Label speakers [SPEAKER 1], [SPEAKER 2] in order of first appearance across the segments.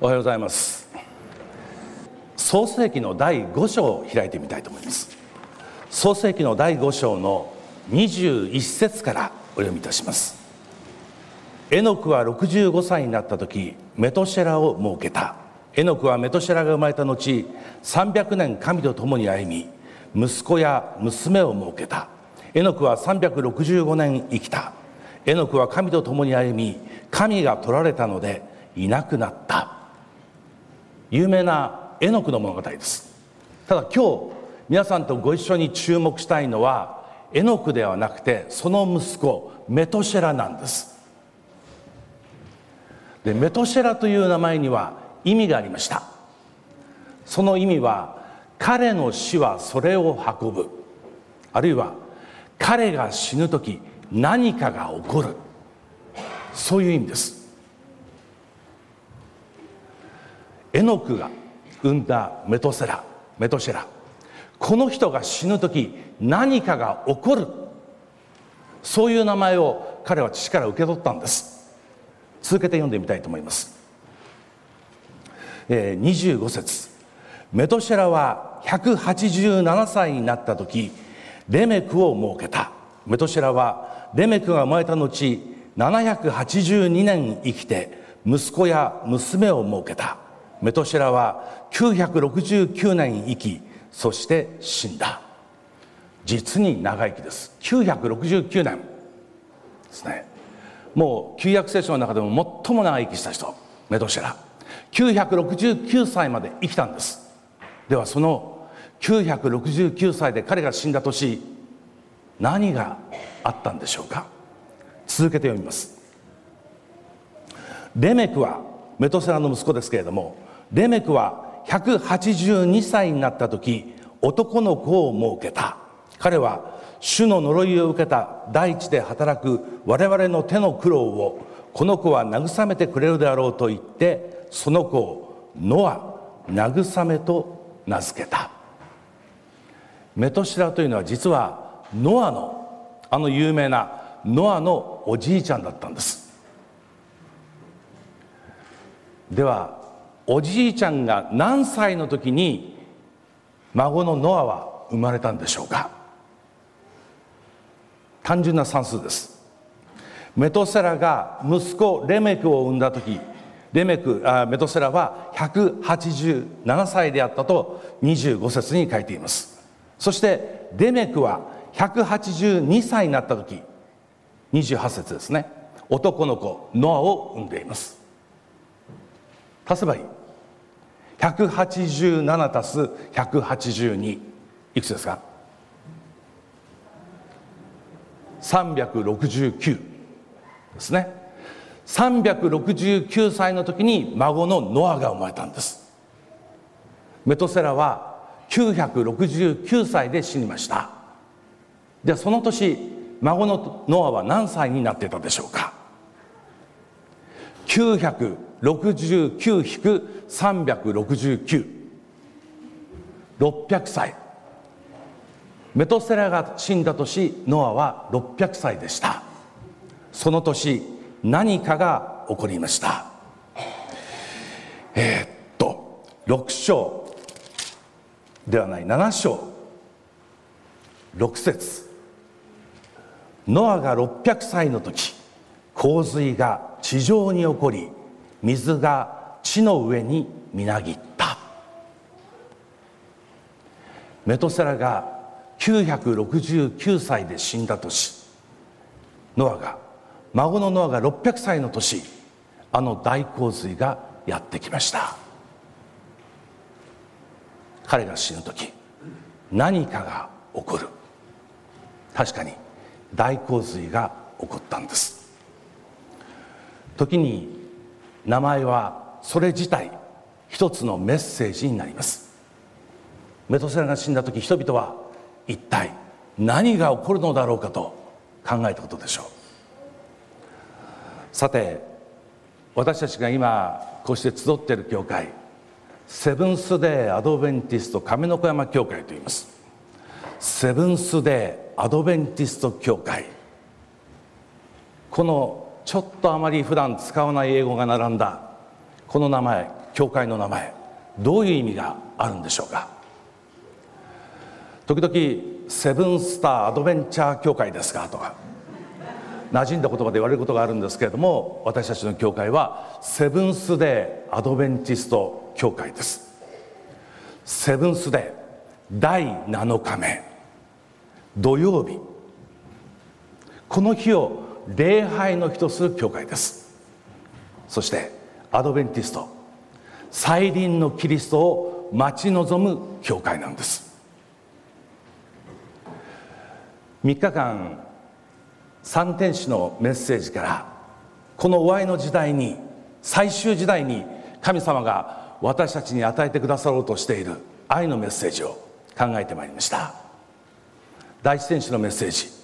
[SPEAKER 1] おはようございます。創世記の第5章を開いてみたいと思います。創世記の第5章の21節からお読みいたします。エノクは65歳になった時メトシェラを設けた。エノクはメトシェラが生まれた後300年神と共に歩み息子や娘を設けた。エノクは365年生きた。エノクは神と共に歩み神が取られたのでいなくなった。有名なエノクの物語です。ただ今日皆さんとご一緒に注目したいのはエノクではなくてその息子メトシェラなんです。でメトシェラという名前には意味がありました。その意味は彼の死はそれを運ぶ。あるいは彼が死ぬ時何かが起こる。そういう意味です。エノクが生んだメトセラメトシェラ。この人が死ぬ時何かが起こる。そういう名前を彼は父から受け取ったんです。続けて読んでみたいと思います、えー、25節。メトシェラは187歳になった時レメクを設けた。メトシェラはレメクが生まれた後782年生きて息子や娘を設けた。メトシェラは969年生きそして死んだ。実に長生きです。969年。ですね。もう旧約聖書の中でも最も長生きした人メトシェラ969歳まで生きたんです。ではその969歳で彼が死んだ年何があったんでしょうか？続けて読みます。レメクはメトセラの息子ですけれどもレメクは182歳になった時男の子を設けた。彼は主の呪いを受けた。大地で働く我々の手の苦労をこの子は慰めてくれるであろうと言ってその子をノア慰めと名付けた。メトシラというのは実はノアのあの有名なノアのおじいちゃんだったんです。ではおじいちゃんが何歳の時に孫のノアは生まれたんでしょうか？単純な算数です。メトセラが息子レメクを産んだ時レメクあメトセラは187歳であったと25節に書いています。そしてレメクは182歳になった時28節ですね。男の子ノアを産んでいます。足せばいい。187足す182いくつですか？369ですね。369歳の時に孫のノアが生まれたんです。メトセラは969歳で死にました。ではその年孫のノアは何歳になっていたでしょうか？69-369,600歳。メトセラが死んだ年ノアは600歳でした。その年何かが起こりました。えー、っと6章ではない7章。6節。ノアが600歳の時洪水が地上に起こり水が地の上にみなぎった。メトセラが969歳で死んだ年。ノアが孫のノアが600歳の年あの大洪水がやってきました。彼が死ぬ時何かが起こる。確かに大洪水が起こったんです。時に名前はそれ自体一つのメッセージになります。メトセラが死んだ時人々は一体何が起こるのだろうかと考えたことでしょう。さて私たちが今こうして集っている教会セブンス・デー・アドベンティスト亀の子山教会といいます。セブンス・デーアドベンティスト教会。このちょっとあまり普段使わない英語が並んだこの名前教会の名前どういう意味があるんでしょうか？時々セブンスターアドベンチャー教会ですかとか馴染んだ言葉で言われることがあるんですけれども私たちの教会はセブンスデーアドベンチスト教会です。セブンスデー第7日目土曜日。この日を礼拝の日とする教会です。そしてアドベンティスト再臨のキリストを待ち望む教会なんです。3日間三天使のメッセージからこの終わりの時代に最終時代に神様が私たちに与えてくださろうとしている愛のメッセージを考えてまいりました。第一天使のメッセージ。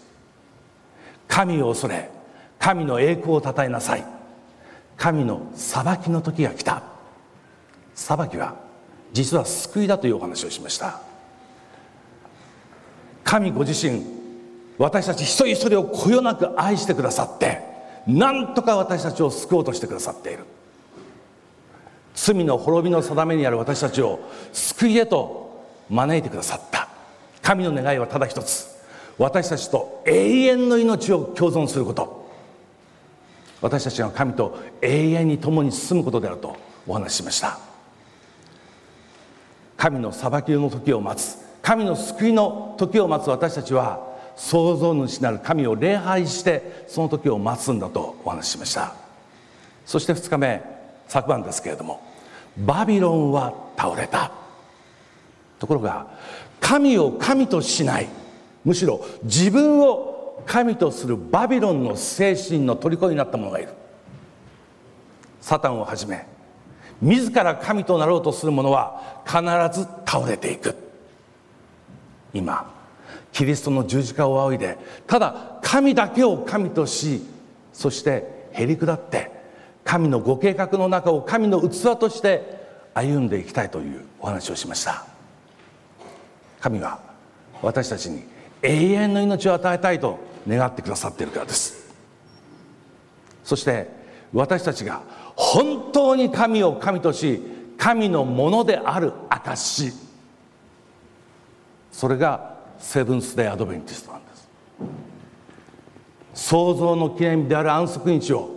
[SPEAKER 1] 神を恐れ神の栄光をたたえなさい。神の裁きの時が来た。裁きは実は救いだというお話をしました。神ご自身私たち一人一人をこよなく愛してくださって何とか私たちを救おうとしてくださっている。罪の滅びの定めにある私たちを救いへと招いてくださった。神の願いはただ一つ。私たちと永遠の命を共存すること。私たちが神と永遠に共に進むことであるとお話ししました。神の裁きの時を待つ。神の救いの時を待つ私たちは創造主なる神を礼拝してその時を待つんだとお話ししました。そして2日目昨晩ですけれどもバビロンは倒れた。ところが神を神としない。むしろ自分を神とするバビロンの精神の虜になった者がいる。サタンをはじめ自ら神となろうとする者は必ず倒れていく。今キリストの十字架を仰いでただ神だけを神としそしてへり下って神のご計画の中を神の器として歩んでいきたいというお話をしました。神は私たちに永遠の命を与えたいと願ってくださっているからです。そして私たちが本当に神を神とし神のものである証それがセブンス・デイ・アドベンティストなんです。創造の記念日である安息日を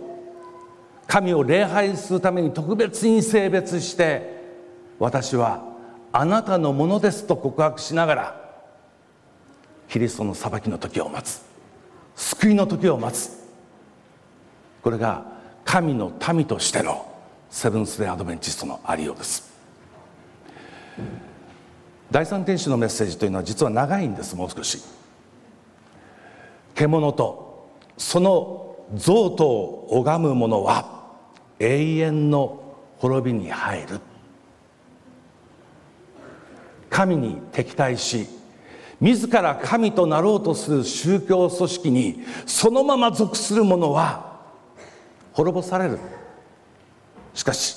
[SPEAKER 1] 神を礼拝するために特別に性別して私はあなたのものですと告白しながらキリストの裁きの時を待つ。救いの時を待つ。これが神の民としてのセブンス・デイ・アドベンチストのありようです。第三天使のメッセージというのは実は長いんです。もう少し。獣とその像とを拝む者は永遠の滅びに入る。神に敵対し自ら神となろうとする宗教組織にそのまま属する者は滅ぼされる。しかし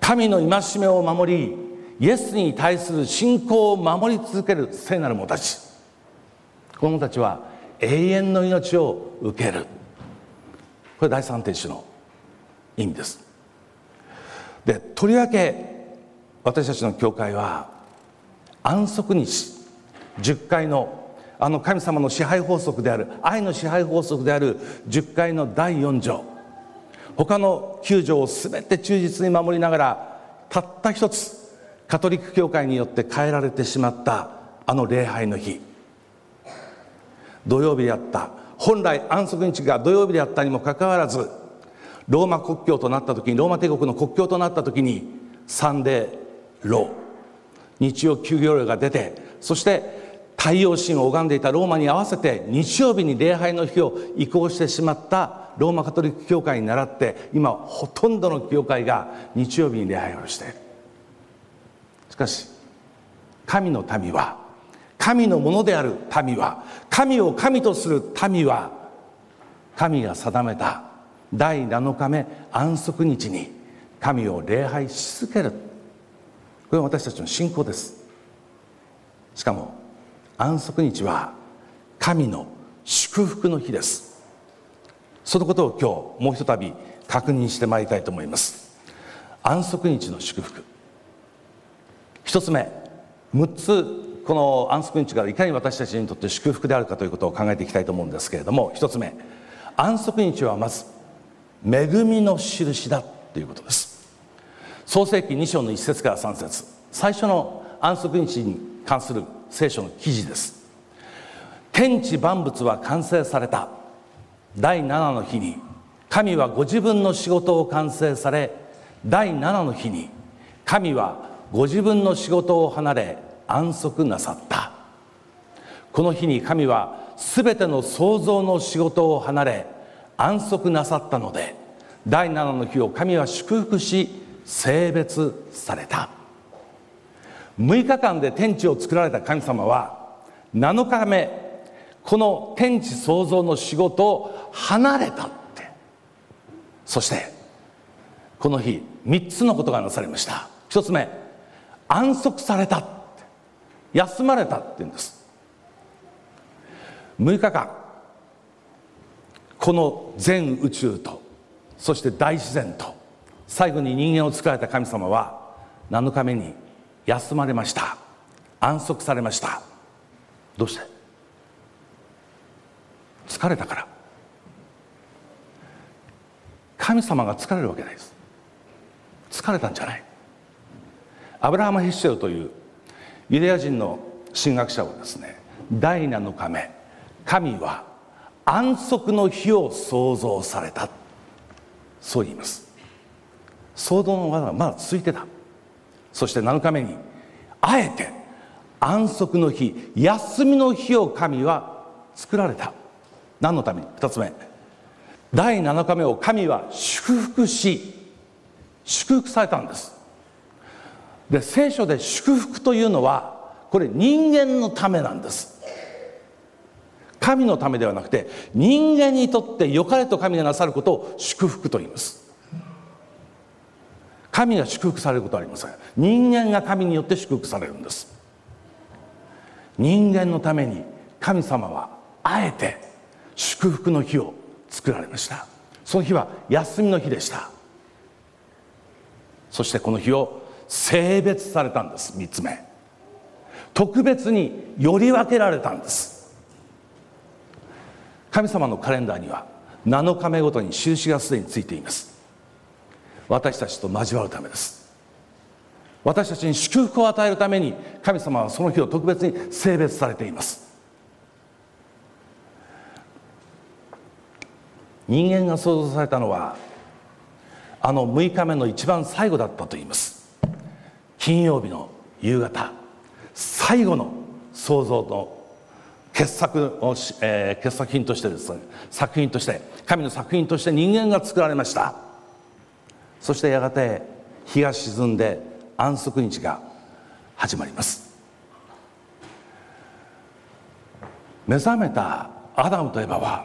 [SPEAKER 1] 神の戒めを守りイエスに対する信仰を守り続ける聖なる者たちこの者たちは永遠の命を受ける。これ第三天使の意味です。でとりわけ私たちの教会は安息日10回のあの神様の支配法則である愛の支配法則である10回の第4条。他の9条を全て忠実に守りながらたった一つカトリック教会によって変えられてしまったあの礼拝の日。土曜日であった。本来安息日が土曜日であったにもかかわらずローマ国境となった時にローマ帝国の国境となった時にサンデーロー。日曜休業令が出てそして太陽神を拝んでいたローマに合わせて日曜日に礼拝の日を移行してしまったローマカトリック教会に倣って今ほとんどの教会が日曜日に礼拝をしている。しかし神の民は神のものである民は神を神とする民は神が定めた第7日目安息日に神を礼拝し続ける。これは私たちの信仰です。しかも安息日は神の祝福の日です。そのことを今日もうひとたび確認してまいりたいと思います。安息日の祝福。一つ目6つこの安息日がいかに私たちにとって祝福であるかということを考えていきたいと思うんですけれども一つ目安息日はまず恵みの印だということです。創世記2章の1節から3節。最初の安息日に関する聖書の記事です。天地万物は完成された。第7の日に神はご自分の仕事を完成され第7の日に神はご自分の仕事を離れ安息なさった。この日に神は全ての創造の仕事を離れ安息なさったので第7の日を神は祝福し性別された。6日間で天地を作られた神様は7日目この天地創造の仕事を離れたって。そしてこの日3つのことがなされました。1つ目安息された休まれたって言うんです。6日間この全宇宙とそして大自然と最後に人間を作られた神様は7日目に休まれました。安息されました。どうして？疲れたから。神様が疲れるわけないです。疲れたんじゃない。アブラハム・ヘッシェルというユダヤ人の神学者はですね第7日目神は安息の日を創造された。そう言います。創造の技がまだ続いてた。そして7日目にあえて安息の日休みの日を神は作られた。何のために？2つ目。第7日目を神は祝福し祝福されたんです。で聖書で祝福というのはこれ人間のためなんです。神のためではなくて人間にとって良かれと神がなさることを祝福と言います。神が祝福されることはありません。人間が神によって祝福されるんです。人間のために神様はあえて祝福の日を作られました。その日は休みの日でした。そしてこの日を性別されたんです。3つ目。特別により分けられたんです。神様のカレンダーには7日目ごとに印がすでについています。私たちと交わるためです。私たちに祝福を与えるために神様はその日を特別に性別されています。人間が創造されたのはあの6日目の一番最後だったと言います。金曜日の夕方最後の創造の傑作を、えー、傑作品としてですね作品として神の作品として人間が作られました。そしてやがて日が沈んで安息日が始まります。目覚めたアダムとエバは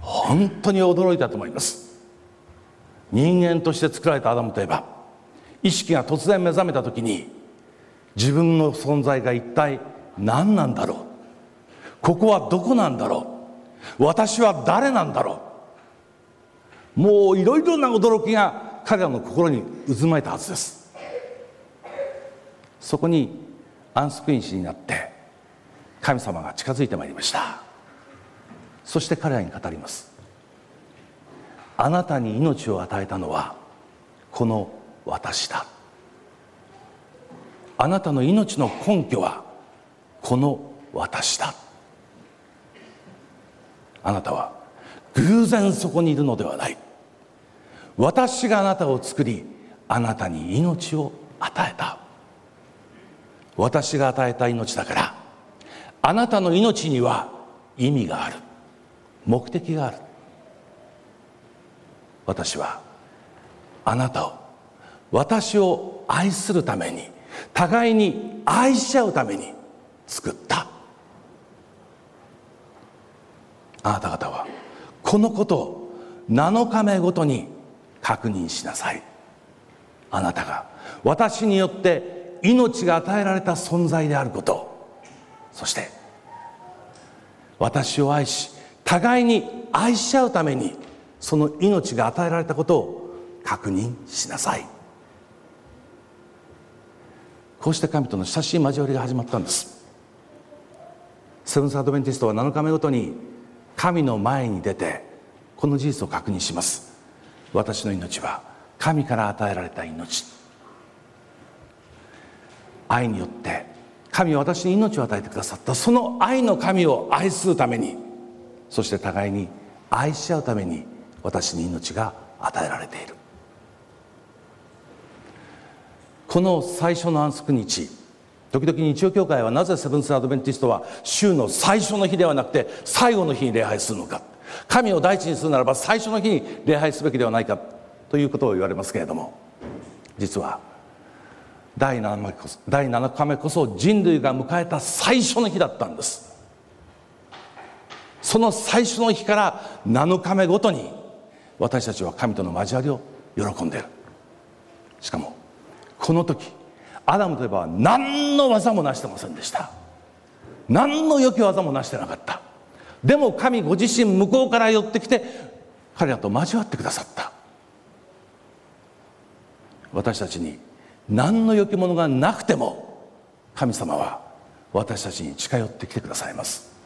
[SPEAKER 1] 本当に驚いたと思います。人間として作られたアダムとエバ意識が突然目覚めた時に自分の存在が一体何なんだろう。ここはどこなんだろう。私は誰なんだろう。もういろいろな驚きが彼らの心に渦巻いたはずです。そこに安息日になって神様が近づいてまいりました。そして彼らに語ります。あなたに命を与えたのはこの私だ。あなたの命の根拠はこの私だ。あなたは偶然そこにいるのではない。私があなたを作りあなたに命を与えた。私が与えた命だからあなたの命には意味がある。目的がある。私はあなたを私を愛するために互いに愛し合うために作った。あなた方はこのことを7日目ごとに確認しなさい。あなたが私によって命が与えられた存在であること。そして私を愛し互いに愛し合うためにその命が与えられたことを確認しなさい。こうして神との親しい交わりが始まったんです。セブンス・アドベンティストは7日目ごとに神の前に出てこの事実を確認します。私の命は神から与えられた命。愛によって神は私に命を与えてくださった。その愛の神を愛するためにそして互いに愛し合うために私に命が与えられている。この最初の安息日時々日曜教会はなぜセブンス・アドベンティストは週の最初の日ではなくて最後の日に礼拝するのか。神を第一にするならば最初の日に礼拝すべきではないかということを言われますけれども実は第 7, 日こそ第7日目こそ人類が迎えた最初の日だったんです。その最初の日から7日目ごとに私たちは神との交わりを喜んでいる。しかもこの時アダムといえば何の技も成してませんでした。何の良き技も成してなかった。でも神ご自身向こうから寄ってきて彼らと交わってくださった。私たちに何の良きものがなくても神様は私たちに近寄ってきてくださいます。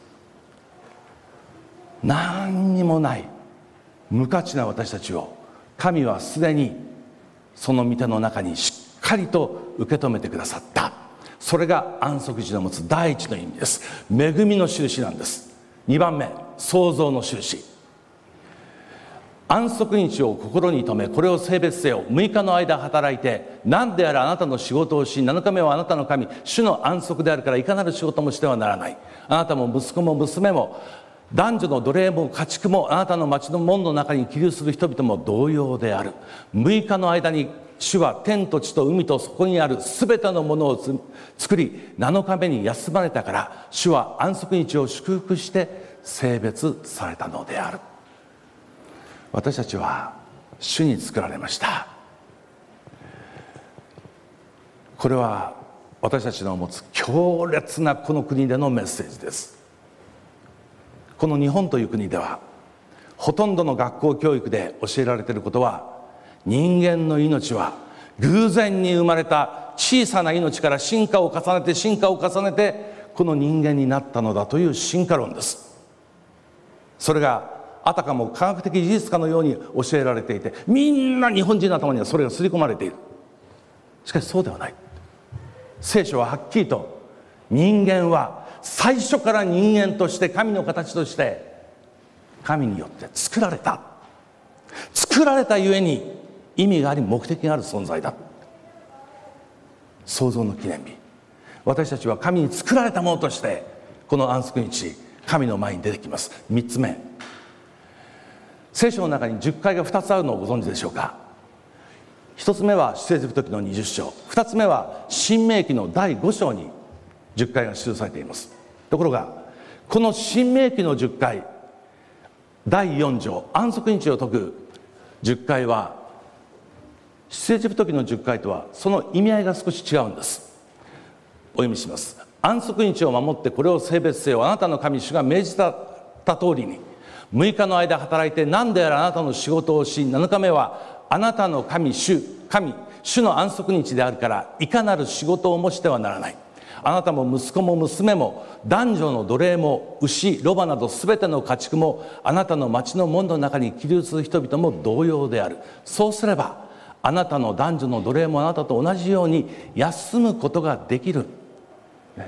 [SPEAKER 1] 何にもない無価値な私たちを神はすでにその御手の中にしっかりと受け止めてくださった。それが安息日の持つ第一の意味です。恵みの印なんです。2番目創造の印安息日を心に留めこれを性別せよ。6日の間働いて何であれあなたの仕事をし7日目はあなたの神。主の安息であるからいかなる仕事もしてはならない。あなたも息子も娘も男女の奴隷も家畜もあなたの町の門の中に起立する人々も同様である。6日の間に主は天と地と海とそこにある全てのものを作り7日目に休まれたから主は安息日を祝福して性別されたのである。私たちは主に作られました。これは私たちの持つ強烈なこの国でのメッセージです。この日本という国ではほとんどの学校教育で教えられていることは人間の命は偶然に生まれた小さな命から進化を重ねて進化を重ねてこの人間になったのだという進化論です。それがあたかも科学的事実かのように教えられていてみんな日本人の頭にはそれが刷り込まれている。しかしそうではない。聖書ははっきりと人間は最初から人間として神の形として神によって作られた。作られたゆえに意味があり目的がある存在だ。創造の記念日。私たちは神に作られたものとしてこの安息日神の前に出てきます。3つ目。聖書の中に10回が2つあるのをご存知でしょうか？1つ目は出エジプト記の20章。2つ目は新明記の第5章に10回が記されています。ところがこの新明記の10回第4条安息日を説く10回は出エジプト記の10回とはその意味合いが少し違うんです。お読みします。安息日を守ってこれを性別せよ。あなたの神主が命じた通りに。6日の間働いて何であれあなたの仕事をし7日目はあなたの神主神主の安息日であるからいかなる仕事をもしてはならない。あなたも息子も娘も男女の奴隷も牛ロバなど全ての家畜もあなたの町の門の中に起立する人々も同様である。そうすればあなたの男女の奴隷もあなたと同じように休むことができる。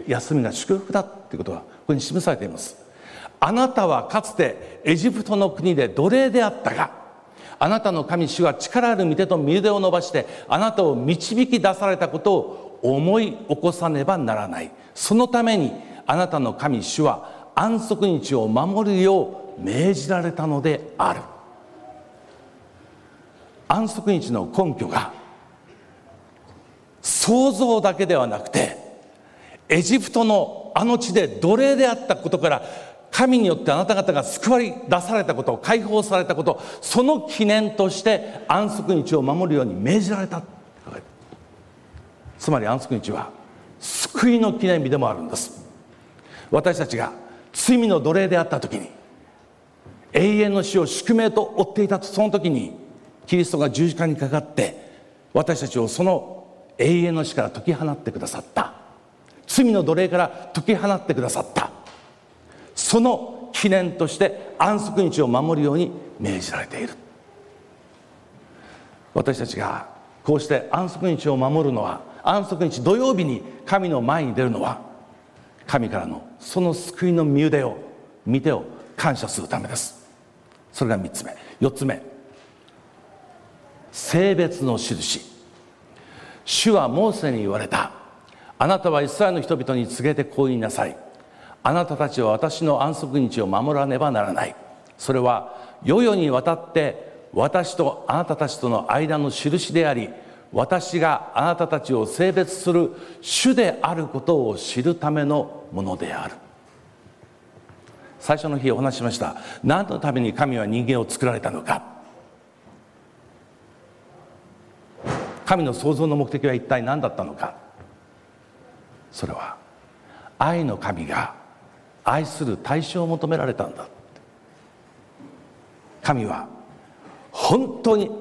[SPEAKER 1] 休みが祝福だということがここに示されています。あなたはかつてエジプトの国で奴隷であったがあなたの神主は力ある御手と身腕を伸ばしてあなたを導き出されたことを思い起こさねばならない。そのためにあなたの神主は安息日を守るよう命じられたのである。安息日の根拠が想像だけではなくてエジプトのあの地で奴隷であったことから神によってあなた方が救われ出されたこと解放されたことその記念として安息日を守るように命じられたつまり安息日は救いの記念日でもあるんです。私たちが罪の奴隷であった時に永遠の死を宿命と追っていたとその時にキリストが十字架にかかって私たちをその永遠の死から解き放ってくださった。罪の奴隷から解き放ってくださった。その記念として安息日を守るように命じられている。私たちがこうして安息日を守るのは安息日土曜日に神の前に出るのは神からのその救いの身腕を見てを感謝するためです。それが3つ目。4つ目。性別の印。主はモーセに言われた。あなたはイスラエルの人々に告げてこう言いなさい。あなたたちは私の安息日を守らねばならない。それは世々にわたって私とあなたたちとの間の印であり私があなたたちを性別する主であることを知るためのものである。最初の日お話ししました。何のために神は人間を作られたのか。神の創造の目的は一体何だったのか。それは愛の神が愛する対象を求められたんだ神は本当に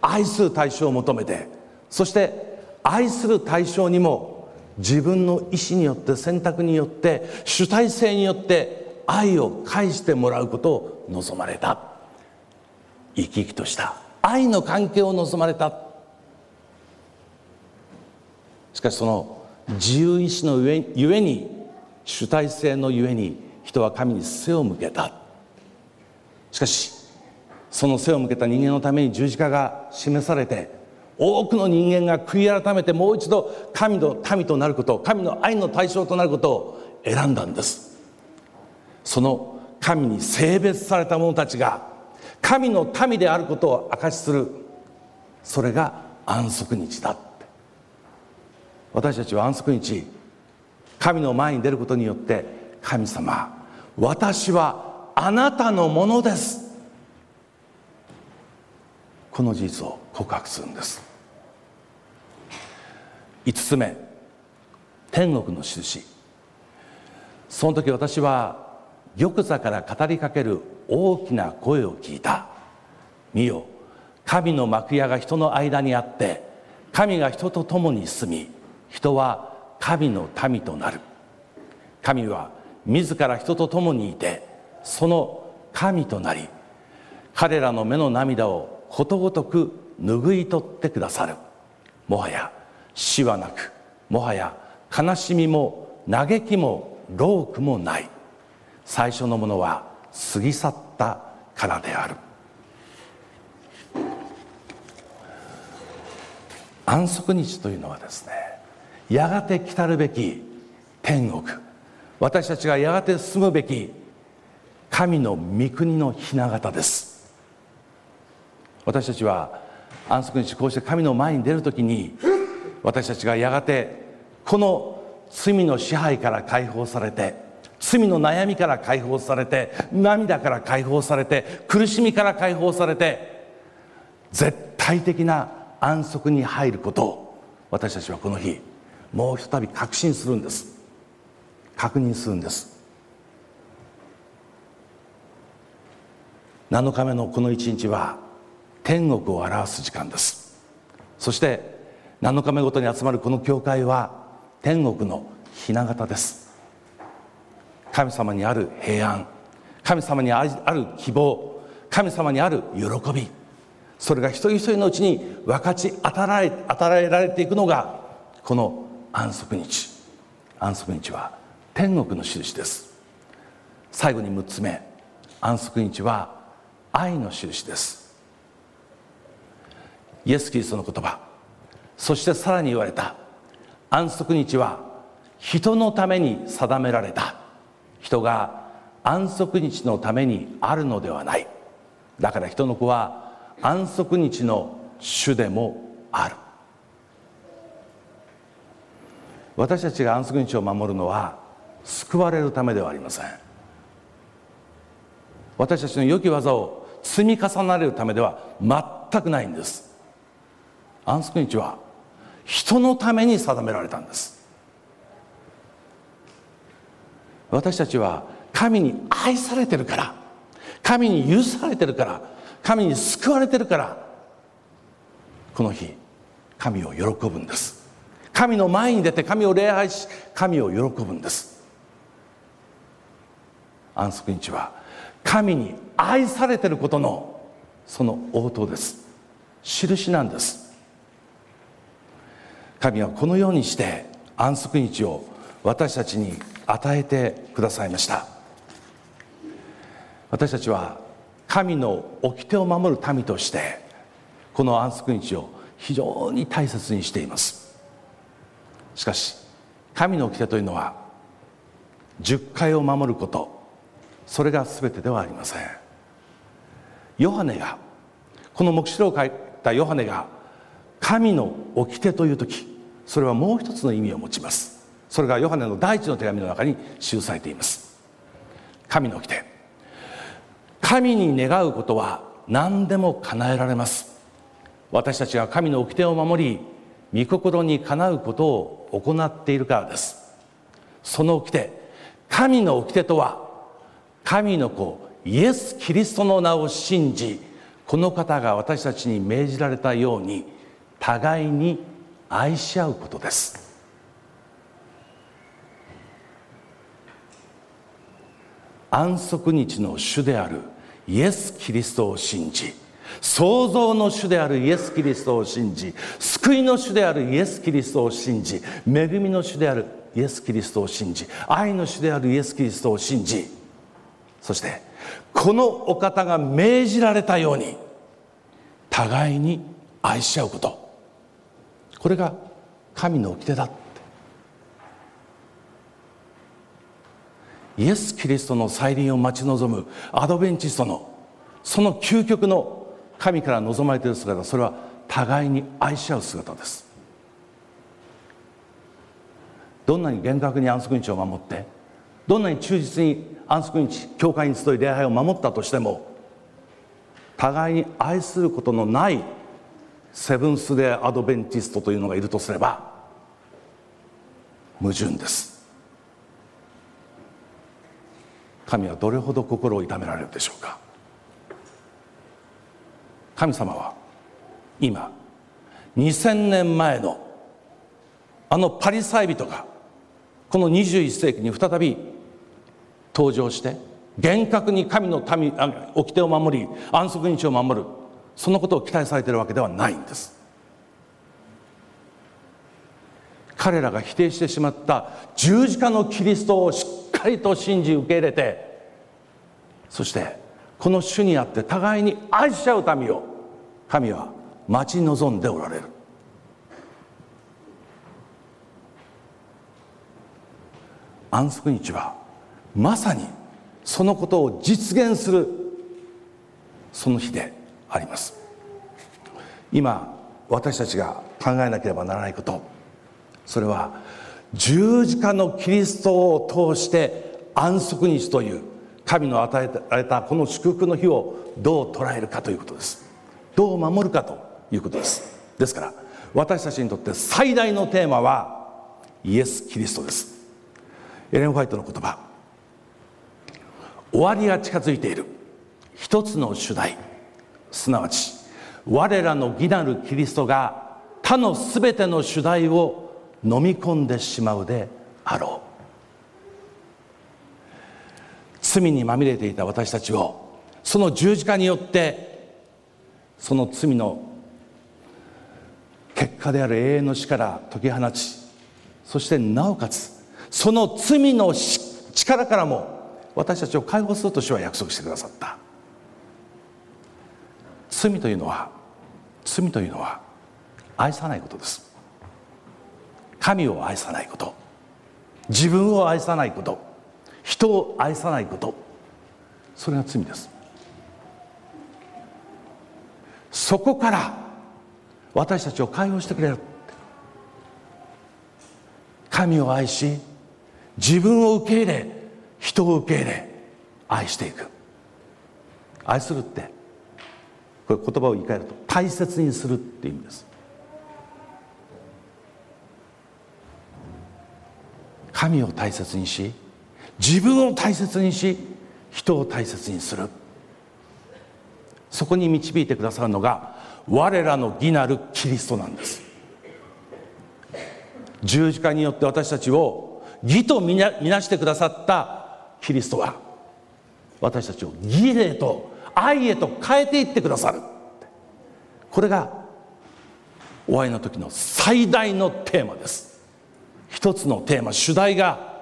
[SPEAKER 1] 愛する対象を求めてそして愛する対象にも自分の意思によって選択によって主体性によって愛を返してもらうことを望まれた。生き生きとした。愛の関係を望まれた。しかしその自由意志のゆえに主体性のゆえに人は神に背を向けた。しかしその背を向けた人間のために十字架が示されて多くの人間が悔い改めてもう一度神の民となること神の愛の対象となることを選んだんです。その神に性別された者たちが神の民であることを証しする。それが安息日だ。私たちは安息日神の前に出ることによって神様私はあなたのものです。この事実を告白するんです。5つ目天国の印その時私は玉座から語りかける大きな声を聞いた。見よ神の幕屋が人の間にあって神が人と共に住み人は神の民となる。神は自ら人と共にいてその神となり彼らの目の涙をことごとく拭い取ってくださる。もはや死はなくもはや悲しみも嘆きも労苦もない。最初のものは過ぎ去ったからである。安息日というのはですねやがて来たるべき天国。私たちがやがて住むべき神の御国の雛形です。私たちは安息日こうして神の前に出るときに私たちがやがてこの罪の支配から解放されて罪の悩みから解放されて涙から解放されて苦しみから解放されて絶対的な安息に入ることを私たちはこの日もうひとたび確信するんです。確認するんです。7日目のこの一日は天国を表す時間です。そして7日目ごとに集まるこの教会は天国の雛形です。神様にある平安神様にある希望神様にある喜びそれが一人一人のうちに分かち与えられていくのがこの安息日。安息日は天国の印です。最後に6つ目。安息日は愛の印です。イエス・キリストの言葉。そしてさらに言われた。安息日は人のために定められた。人が安息日のためにあるのではない。だから人の子は安息日の主でもある。私たちが安息日を守るのは救われるためではありません。私たちの良き技を積み重ねるためでは全くないんです。安息日は人のために定められたんです。私たちは神に愛されてるから神に許されてるから神に救われてるからこの日神を喜ぶんです。神の前に出て神を礼拝し神を喜ぶんです。安息日は神に愛されてることのその応答です。印なんです。神はこのようにして安息日を私たちに与えてくださいました。私たちは神の掟を守る民としてこの安息日を非常に大切にしています。しかし神の掟というのは十回を守ること。それが全てではありません。ヨハネがこの黙示録を書いたヨハネが神の掟という時それはもう一つの意味を持ちます。それがヨハネの第一の手紙の中に記されています。神の掟。神に願うことは何でも叶えられます。私たちが神の掟を守り御心にかなうことを行っているからです。その掟神の掟とは神の子イエス・キリストの名を信じこの方が私たちに命じられたように互いに愛し合うことです。安息日の主であるイエス・キリストを信じ創造の主であるイエス・キリストを信じ救いの主であるイエス・キリストを信じ恵みの主であるイエス・キリストを信じ愛の主であるイエス・キリストを信じ。そしてこのお方が命じられたように互いに愛し合うこと。これが神の掟だイエス・キリストの再臨を待ち望むアドベンチストのその究極の神から望まれている姿それは互いに愛し合う姿です。どんなに厳格に安息日を守ってどんなに忠実に安息日教会に集い礼拝を守ったとしても互いに愛することのないセブンス・デー・アドベンティストというのがいるとすれば矛盾です。神はどれほど心を痛められるでしょうか。神様は今2000年前のあのパリサイ人がこの21世紀に再び登場して厳格に神の民掟を守り安息日を守るそのことを期待されているわけではないんです。彼らが否定してしまった十字架のキリストをしっかりと信じ受け入れてそしてこの主にあって互いに愛し合う民を神は待ち望んでおられる。安息日はまさにそのことを実現するその日であります。今私たちが考えなければならないことそれは十字架のキリストを通して安息日という神の与えられたこの祝福の日をどう捉えるかということです。どう守るかということです。ですから私たちにとって最大のテーマはイエス・キリストです。エレン・ホワイトの言葉終わりが近づいている。一つの主題。すなわち我らの義なるキリストが他の全ての主題を飲み込んでしまうであろう。罪にまみれていた私たちをその十字架によってその罪の結果である永遠の死から解き放ちそしてなおかつその罪の力からも私たちを解放すると主は約束してくださった。罪というのは罪というのは愛さないことです。神を愛さないこと。自分を愛さないこと。人を愛さないこと。それが罪です。そこから私たちを解放してくれる神を愛し自分を受け入れ人を受け入れ愛していく。愛するってこれ言葉を言い換えると大切にするっていう意味です。神を大切にし自分を大切にし人を大切にする。そこに導いてくださるのが我らの義なるキリストなんです。十字架によって私たちを義とみなしてくださったキリストは私たちを義へと愛へと変えていってくださる。これがお会いの時の最大のテーマです。一つのテーマ主題が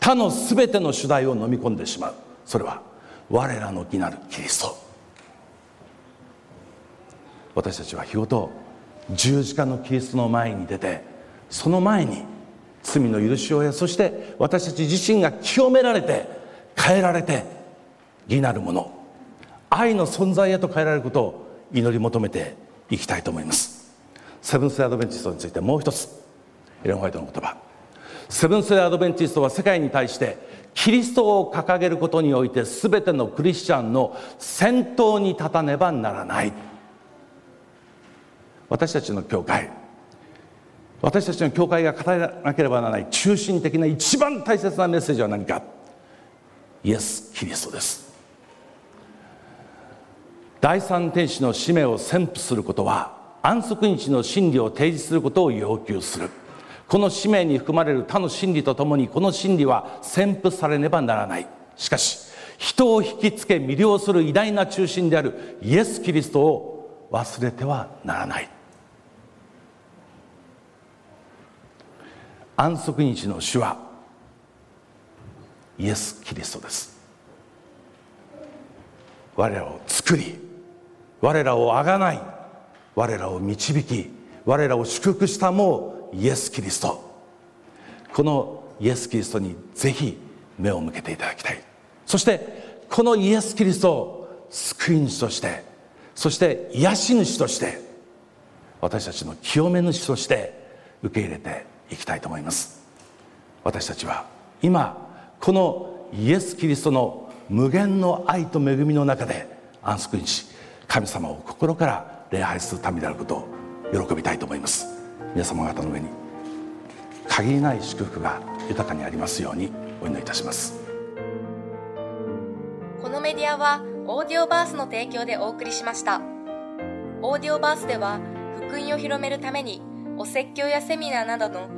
[SPEAKER 1] 他の全ての主題を飲み込んでしまう。それは我らの義なるキリスト。私たちは日ごと十字架のキリストの前に出てその前に罪の許しを得そして私たち自身が清められて変えられて義なるもの愛の存在へと変えられることを祈り求めていきたいと思います。セブンス・アドベンチストについてもう一つエレン・ホワイトの言葉。セブンス・アドベンチストは世界に対してキリストを掲げることにおいて全てのクリスチャンの先頭に立たねばならない。私たちの教会。私たちの教会が語らなければならない中心的な一番大切なメッセージは何か？イエス・キリストです。第三天使の使命を宣布することは安息日の真理を提示することを要求する。この使命に含まれる他の真理とともにこの真理は宣布されねばならない。しかし人を引きつけ魅了する偉大な中心であるイエス・キリストを忘れてはならない。安息日の主はイエス・キリストです。我らを作り我らをあがない我らを導き我らを祝福したもうイエス・キリスト。このイエス・キリストにぜひ目を向けていただきたい。そしてこのイエス・キリストを救い主としてそして癒し主として私たちの清め主として受け入れていきたいと思います。私たちは今このイエス・キリストの無限の愛と恵みの中で安息日神様を心から礼拝するためであることを喜びたいと思います。皆様方の上に限りない祝福が豊かにありますようにお祈りいたします。
[SPEAKER 2] このメディアはオーディオバースの提供でお送りしました。オーディオバースでは福音を広めるためにお説教やセミナーなどの